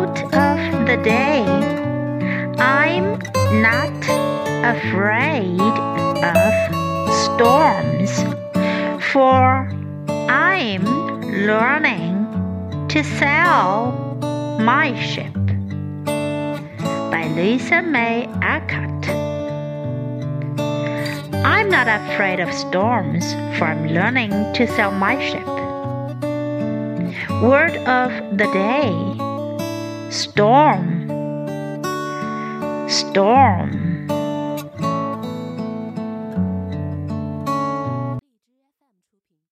the day. I'm not afraid of storms, for I'm learning to sail my ship. By Louisa May Alcott. I'm not afraid of storms, for I'm learning to sail my ship. Word of the day Storm. Storm.